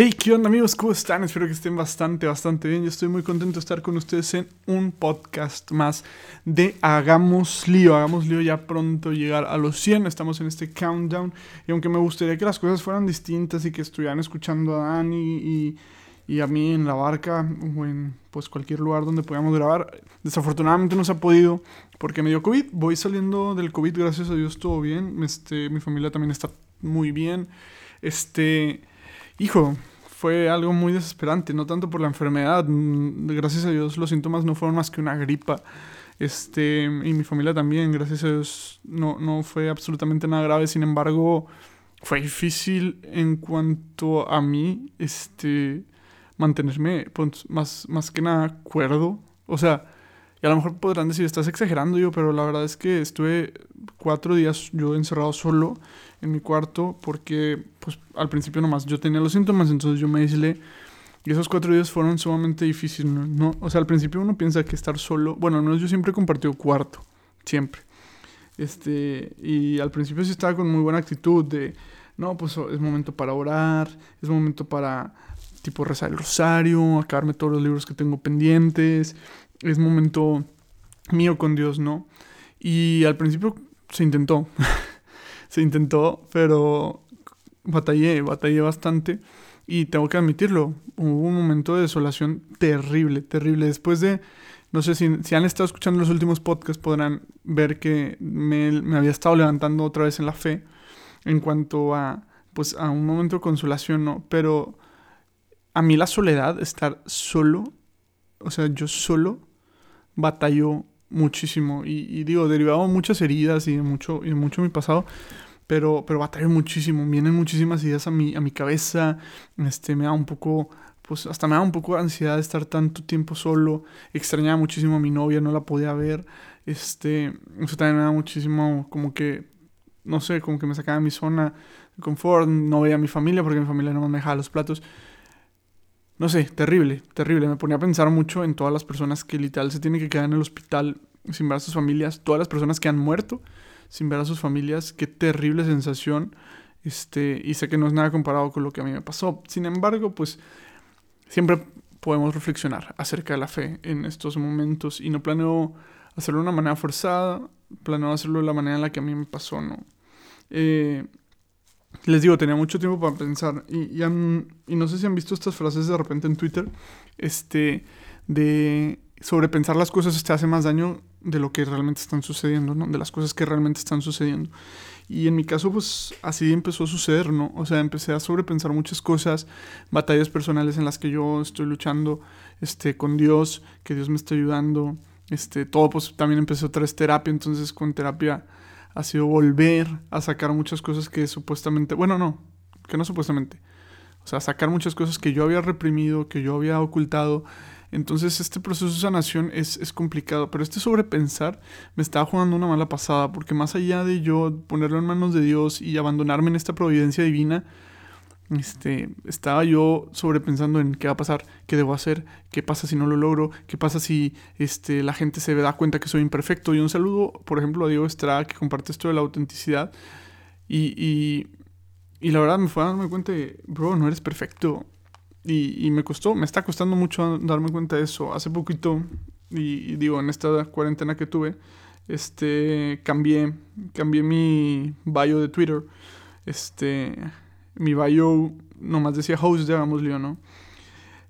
Hey, ¿qué onda amigos? ¿Cómo están? Espero que estén bastante, bastante bien. Yo estoy muy contento de estar con ustedes en un podcast más de Hagamos Lío. Hagamos Lío ya pronto llegar a los 100. Estamos en este countdown. Y aunque me gustaría que las cosas fueran distintas y que estuvieran escuchando a Dani y, a mí en la barca o en pues cualquier lugar donde podamos grabar, desafortunadamente no se ha podido porque me dio COVID. Voy saliendo del COVID, gracias a Dios, todo bien. Este, mi familia también está muy bien. Este hijo, fue algo muy desesperante, no tanto por la enfermedad, mm, gracias a Dios los síntomas no fueron más que una gripa. Este, y mi familia también, gracias a Dios, no, no fue absolutamente nada grave. Sin embargo, fue difícil en cuanto a mí, este, mantenerme pues, más, más que nada cuerdo. O sea, y a lo mejor podrán decir, estás exagerando yo, pero la verdad es que estuve cuatro días yo encerrado solo en mi cuarto porque pues al principio nomás yo tenía los síntomas, entonces yo me aislé y esos cuatro días fueron sumamente difíciles, ¿no? O sea, al principio uno piensa que estar solo, bueno, no, yo siempre he compartido cuarto, siempre. Este, y al principio sí estaba con muy buena actitud de, no, pues es momento para orar, es momento para tipo rezar el rosario, acabarme todos los libros que tengo pendientes, es momento mío con Dios, ¿no? Y al principio se intentó, se intentó, pero batallé, batallé bastante. Y tengo que admitirlo, hubo un momento de desolación terrible, terrible. Después de, no sé si, si han estado escuchando los últimos podcasts, podrán ver que me, me, había estado levantando otra vez en la fe en cuanto a, pues, a un momento de consolación, ¿no? Pero a mí la soledad, estar solo, o sea, yo solo, batalló muchísimo. Y, digo, derivado de muchas heridas y de mucho, y de mucho mi pasado. Pero, pero batalló muchísimo. Vienen muchísimas ideas a mi, a mi cabeza. Este, me da un poco, pues hasta me da un poco de ansiedad de estar tanto tiempo solo. Extrañaba muchísimo a mi novia, no la podía ver. Este, eso también me da muchísimo, como que, no sé, como que me sacaba de mi zona de confort. No veía a mi familia porque mi familia no me dejaba los platos. No sé, terrible, terrible. Me ponía a pensar mucho en todas las personas que literal se tienen que quedar en el hospital sin ver a sus familias, todas las personas que han muerto sin ver a sus familias. Qué terrible sensación. Este, y sé que no es nada comparado con lo que a mí me pasó. Sin embargo, pues siempre podemos reflexionar acerca de la fe en estos momentos y no planeo hacerlo de una manera forzada, planeo hacerlo de la manera en la que a mí me pasó, ¿no? Eh, les digo, tenía mucho tiempo para pensar. Y, y, no sé si han visto estas frases de repente en Twitter. Este. De sobrepensar las cosas te hace más daño de lo que realmente están sucediendo, ¿no? De las cosas que realmente están sucediendo. Y en mi caso, pues así empezó a suceder, ¿no? O sea, empecé a sobrepensar muchas cosas, batallas personales en las que yo estoy luchando este, con Dios, que Dios me está ayudando. Este, todo, pues también empecé otra vez terapia, entonces con terapia ha sido volver a sacar muchas cosas que supuestamente, bueno, no, que no supuestamente, o sea, sacar muchas cosas que yo había reprimido, que yo había ocultado. Entonces este proceso de sanación es, es complicado, pero este sobrepensar me estaba jugando una mala pasada, porque más allá de yo ponerlo en manos de Dios y abandonarme en esta providencia divina, este, estaba yo sobrepensando en qué va a pasar, qué debo hacer, qué pasa si no lo logro, qué pasa si este, la gente se da cuenta que soy imperfecto. Y un saludo, por ejemplo, a Diego Estrada, que comparte esto de la autenticidad. Y, y, y la verdad me fue a darme cuenta de, bro, no eres perfecto. Y, y, me costó, me está costando mucho darme cuenta de eso. Hace poquito, y, digo, en esta cuarentena que tuve, este, cambié, cambié mi bio de Twitter. Este mi bio nomás decía host, digámosle, ¿no?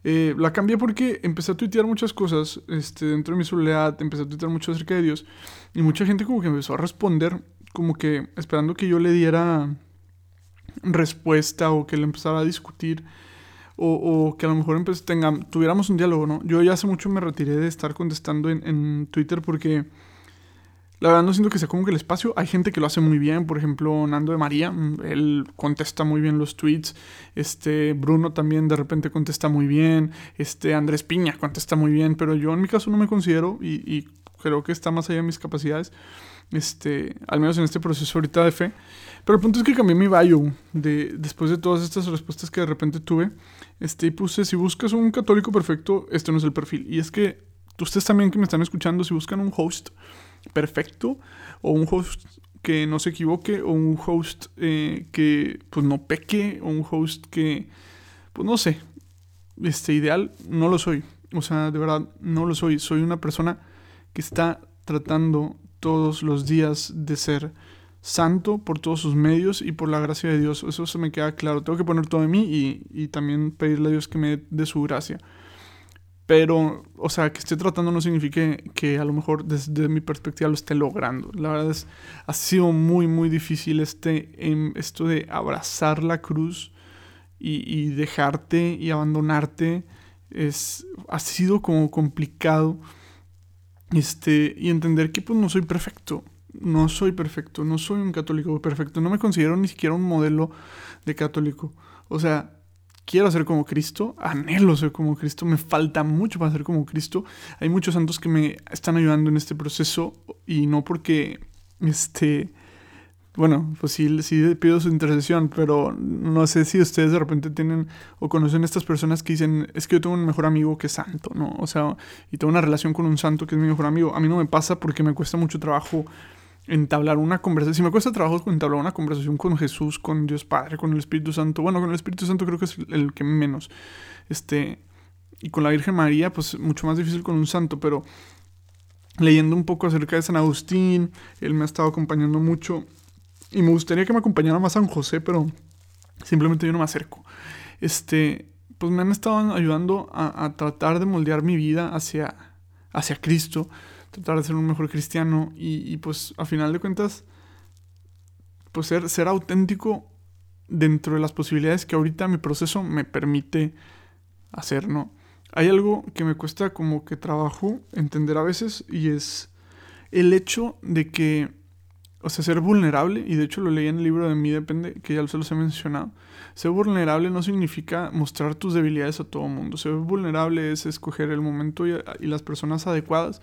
Eh, la cambié porque empecé a tuitear muchas cosas este, dentro de mi soledad, empecé a tuitear mucho acerca de Dios y mucha gente como que empezó a responder, como que esperando que yo le diera respuesta o que le empezara a discutir o, o que a lo mejor tenga, tuviéramos un diálogo, ¿no? Yo ya hace mucho me retiré de estar contestando en Twitter porque la verdad no siento que como que el espacio. Hay gente que lo hace muy bien. Por ejemplo, Nando de María. Mm, él contesta muy bien los tweets. Este, Bruno también de repente contesta muy bien. Este, Andrés Piña contesta muy bien. Pero yo en mi caso no me considero y, creo que está más allá de mis capacidades. Este, al menos en este proceso ahorita de fe. Pero el punto es que cambié mi bio de, después de todas estas respuestas que de repente tuve. Este, y puse, si buscas un católico perfecto, este no es el perfil. Y es que ustedes también que me están escuchando, si buscan un host perfecto o un host que no se equivoque o un host eh, que pues no peque o un host que pues no sé, este ideal, no lo soy. O sea, de verdad, no lo soy. Soy una persona que está tratando todos los días de ser santo por todos sus medios y por la gracia de Dios. Eso se me queda claro. Tengo que poner todo en mí y, y también pedirle a Dios que me dé su gracia. Pero, o sea, que esté tratando no significa que a lo mejor desde mi perspectiva lo esté logrando. La verdad es, ha sido muy, muy difícil este, em, esto de abrazar la cruz y, y, dejarte y abandonarte. Es, ha sido como complicado. Este, y entender que pues no soy perfecto. No soy perfecto. No soy un católico perfecto. No me considero ni siquiera un modelo de católico. O sea, quiero ser como Cristo, anhelo ser como Cristo, me falta mucho para ser como Cristo. Hay muchos santos que me están ayudando en este proceso y no porque, este, bueno, pues sí, sí pido su intercesión, pero no sé si ustedes de repente tienen o conocen estas personas que dicen, es que yo tengo un mejor amigo que santo, ¿no? O sea, y tengo una relación con un santo que es mi mejor amigo. A mí no me pasa porque me cuesta mucho trabajo entablar una conversación. Si me cuesta trabajo entablar una conversación con Jesús, con Dios Padre, con el Espíritu Santo. Bueno, con el Espíritu Santo creo que es el que menos. Este. Y con la Virgen María, pues mucho más difícil con un santo, pero leyendo un poco acerca de San Agustín, él me ha estado acompañando mucho. Y me gustaría que me acompañara más San José, pero simplemente yo no me acerco. Este. Pues me han estado ayudando a, a tratar de moldear mi vida hacia, hacia Cristo tratar de ser un mejor cristiano y, pues a final de cuentas, pues ser, ser auténtico dentro de las posibilidades que ahorita mi proceso me permite hacer, ¿no? Hay algo que me cuesta como que trabajo entender a veces y es el hecho de que, o sea, ser vulnerable, y de hecho lo leí en el libro de mí depende, que ya se los he mencionado, ser vulnerable no significa mostrar tus debilidades a todo mundo, ser vulnerable es escoger el momento y, y las personas adecuadas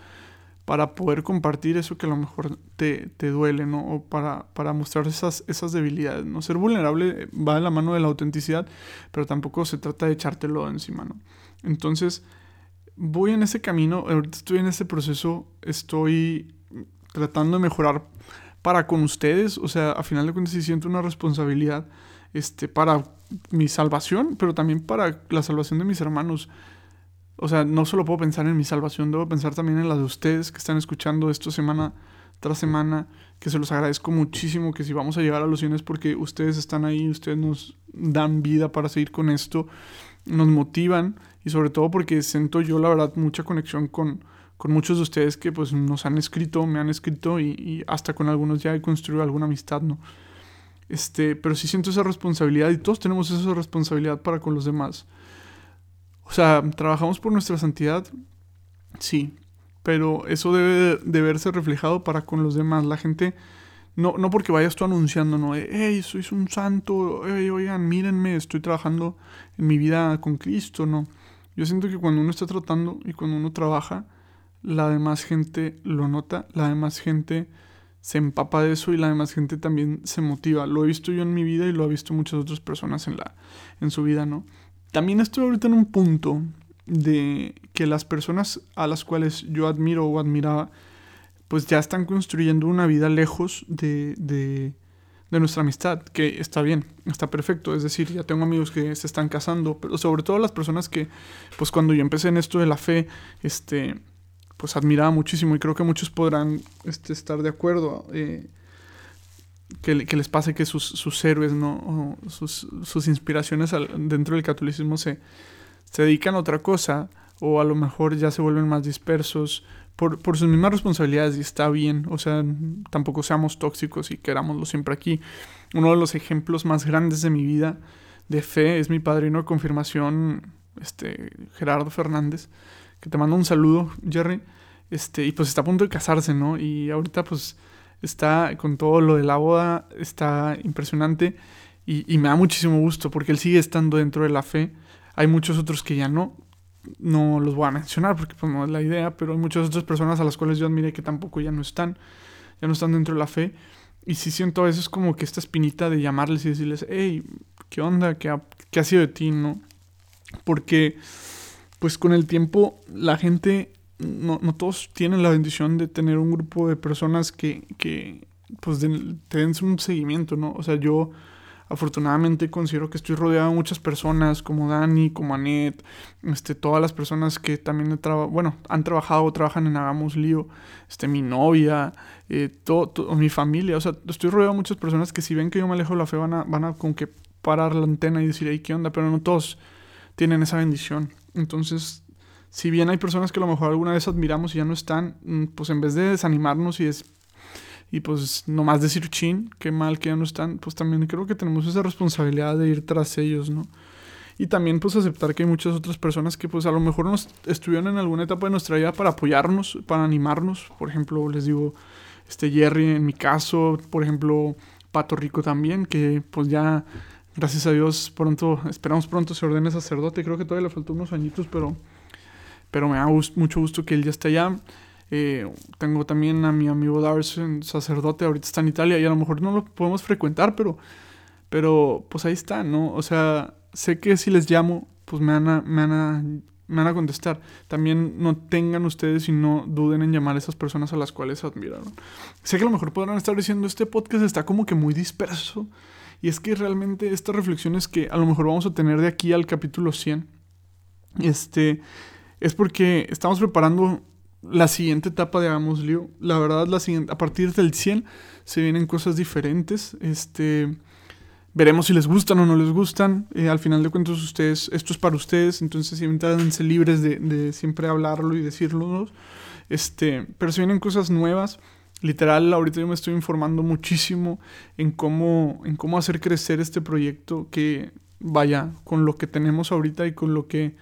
para poder compartir eso que a lo mejor te, te duele, ¿no? O para, para mostrar esas, esas debilidades, ¿no? Ser vulnerable va de la mano de la autenticidad, pero tampoco se trata de echártelo encima, ¿no? Entonces, voy en ese camino, ahorita estoy en ese proceso, estoy tratando de mejorar para con ustedes, o sea, a final de cuentas sí siento una responsabilidad este, para mi salvación, pero también para la salvación de mis hermanos. O sea, no solo puedo pensar en mi salvación, debo pensar también en la de ustedes que están escuchando esto semana tras semana, que se los agradezco muchísimo, que si vamos a llegar a los cines porque ustedes están ahí, ustedes nos dan vida para seguir con esto, nos motivan y sobre todo porque siento yo la verdad mucha conexión con, con muchos de ustedes que pues nos han escrito, me han escrito y, y hasta con algunos ya he construido alguna amistad, ¿no? Este, pero sí siento esa responsabilidad y todos tenemos esa responsabilidad para con los demás. O sea, trabajamos por nuestra santidad, sí, pero eso debe de verse reflejado para con los demás. La gente, no, no porque vayas tú anunciando, no, hey, sois un santo, hey, oigan, mírenme, estoy trabajando en mi vida con Cristo, no. Yo siento que cuando uno está tratando y cuando uno trabaja, la demás gente lo nota, la demás gente se empapa de eso y la demás gente también se motiva. Lo he visto yo en mi vida y lo ha visto muchas otras personas en, la, en su vida, ¿no? También estoy ahorita en un punto de que las personas a las cuales yo admiro o admiraba, pues ya están construyendo una vida lejos de, de, nuestra amistad, que está bien, está perfecto. Es decir, ya tengo amigos que se están casando, pero sobre todo las personas que, pues cuando yo empecé en esto de la fe, este, pues admiraba muchísimo y creo que muchos podrán este, estar de acuerdo. Eh, que, les pase que sus, sus héroes, ¿no? sus, sus, inspiraciones dentro del catolicismo se, se dedican a otra cosa o a lo mejor ya se vuelven más dispersos por, por, sus mismas responsabilidades y está bien, o sea, tampoco seamos tóxicos y querámoslo siempre aquí. Uno de los ejemplos más grandes de mi vida de fe es mi padrino de confirmación, este, Gerardo Fernández, que te mando un saludo, Jerry, este, y pues está a punto de casarse, ¿no? Y ahorita pues está con todo lo de la boda, está impresionante y, me da muchísimo gusto porque él sigue estando dentro de la fe. Hay muchos otros que ya no, no los voy a mencionar porque pues, no es la idea, pero hay muchas otras personas a las cuales yo admiré que tampoco ya no están, ya no están dentro de la fe. Y sí siento a veces como que esta espinita de llamarles y decirles, hey, ¿qué onda? ¿Qué ha, qué ha sido de ti? ¿No? Porque, pues con el tiempo, la gente no, no, todos tienen la bendición de tener un grupo de personas que, que pues te den un seguimiento, ¿no? O sea, yo afortunadamente considero que estoy rodeado de muchas personas como Dani, como Anet, este, todas las personas que también bueno, han trabajado o trabajan en Hagamos Lío, este, mi novia, eh, todo, mi familia, o sea, estoy rodeado de muchas personas que si ven que yo me alejo de la fe van a, van a con que parar la antena y decir, ¿qué onda? Pero no todos tienen esa bendición. Entonces, si bien hay personas que a lo mejor alguna vez admiramos y ya no están, mm, pues en vez de desanimarnos y es y pues nomás decir chin, qué mal que ya no están, pues también creo que tenemos esa responsabilidad de ir tras ellos, ¿no? Y también pues aceptar que hay muchas otras personas que pues a lo mejor nos estuvieron en alguna etapa de nuestra vida para apoyarnos, para animarnos. Por ejemplo, les digo, este Jerry en mi caso, por ejemplo, Pato Rico también, que pues ya, gracias a Dios, pronto, esperamos pronto se ordene sacerdote. Creo que todavía le faltó unos añitos, pero, pero me da mucho gusto que él ya esté allá. Eh, tengo también a mi amigo Darcy, sacerdote, ahorita está en Italia y a lo mejor no lo podemos frecuentar, pero, pero pues ahí está, ¿no? O sea, sé que si les llamo, pues me van a, me van a, me van a contestar. También no tengan ustedes y no duden en llamar a esas personas a las cuales admiraron. Sé que a lo mejor podrán estar diciendo, este podcast está como que muy disperso. Y es que realmente estas reflexiones que a lo mejor vamos a tener de aquí al capítulo 100, este, es porque estamos preparando la siguiente etapa de Hagamos Lío. La verdad, la siguiente, a partir del 100 se vienen cosas diferentes. Este, veremos si les gustan o no les gustan. Eh, al final de cuentas, ustedes, esto es para ustedes, entonces siéntanse libres de, de, siempre hablarlo y decirlo. Este, pero se vienen cosas nuevas. Literal, ahorita yo me estoy informando muchísimo en cómo, en cómo hacer crecer este proyecto que vaya con lo que tenemos ahorita y con lo que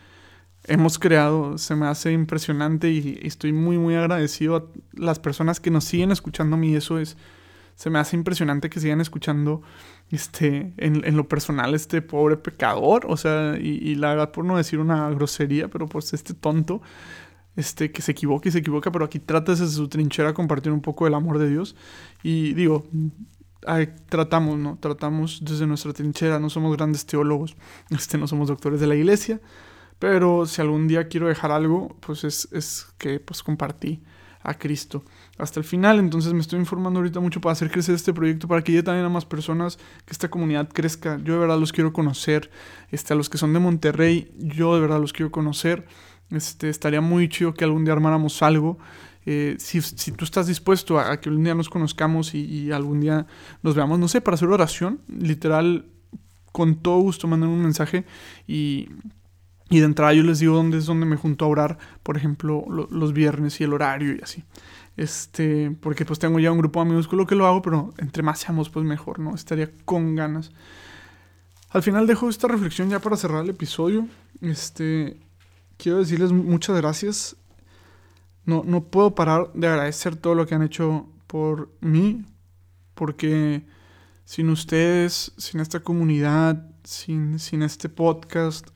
hemos creado se me hace impresionante y, estoy muy muy agradecido a las personas que nos siguen escuchando a mí. Eso es se me hace impresionante que sigan escuchando este en, lo personal este pobre pecador o sea y, la verdad por no decir una grosería pero pues este tonto este que se equivoca y se equivoca pero aquí trata desde su trinchera compartir un poco del amor de Dios. Y digo tratamos no tratamos desde nuestra trinchera no somos grandes teólogos este no somos doctores de la iglesia pero si algún día quiero dejar algo, pues es, que pues compartí a Cristo hasta el final. Entonces me estoy informando ahorita mucho para hacer crecer este proyecto, para que llegue también a más personas, que esta comunidad crezca. Yo de verdad los quiero conocer. Este, a los que son de Monterrey, yo de verdad los quiero conocer. Este, estaría muy chido que algún día armáramos algo. Eh, si, tú estás dispuesto a, que algún día nos conozcamos y, y, algún día nos veamos, no sé, para hacer oración, literal, con todo gusto mandan un mensaje y y de entrada yo les digo dónde es donde me junto a orar, por ejemplo, los viernes y el horario y así. Este, porque pues tengo ya un grupo de amigos con lo que lo hago, pero entre más seamos, pues mejor, ¿no? Estaría con ganas. Al final dejo esta reflexión ya para cerrar el episodio. Este, quiero decirles muchas gracias. No, no puedo parar de agradecer todo lo que han hecho por mí, porque sin ustedes, sin esta comunidad, sin, sin este podcast,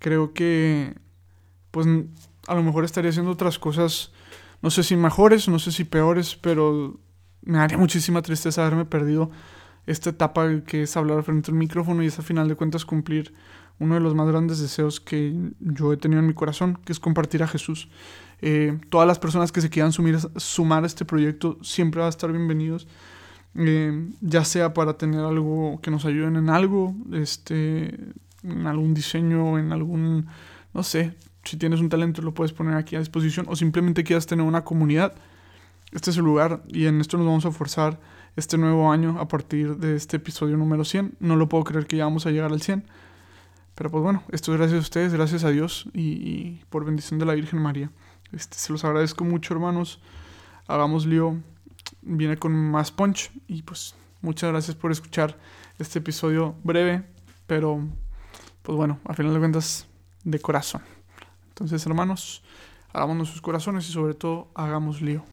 creo que pues a lo mejor estaría haciendo otras cosas, no sé si mejores, no sé si peores, pero me haría muchísima tristeza haberme perdido esta etapa que es hablar frente al micrófono y es a final de cuentas cumplir uno de los más grandes deseos que yo he tenido en mi corazón, que es compartir a Jesús. Eh, todas las personas que se quieran sumar a este proyecto siempre van a estar bienvenidos, eh, ya sea para tener algo que nos ayuden en algo, este, en algún diseño, en algún, no sé, si tienes un talento lo puedes poner aquí a disposición o simplemente quieras tener una comunidad, este es el lugar y en esto nos vamos a forzar este nuevo año a partir de este episodio número 100. No lo puedo creer que ya vamos a llegar al 100. Pero pues bueno, esto es gracias a ustedes, gracias a Dios y, por bendición de la Virgen María. Este, se los agradezco mucho hermanos. Hagamos lío. Viene con más punch y pues muchas gracias por escuchar este episodio breve, pero pues bueno, al final de cuentas, de corazón. Entonces, hermanos, hagamos sus corazones y sobre todo hagamos lío.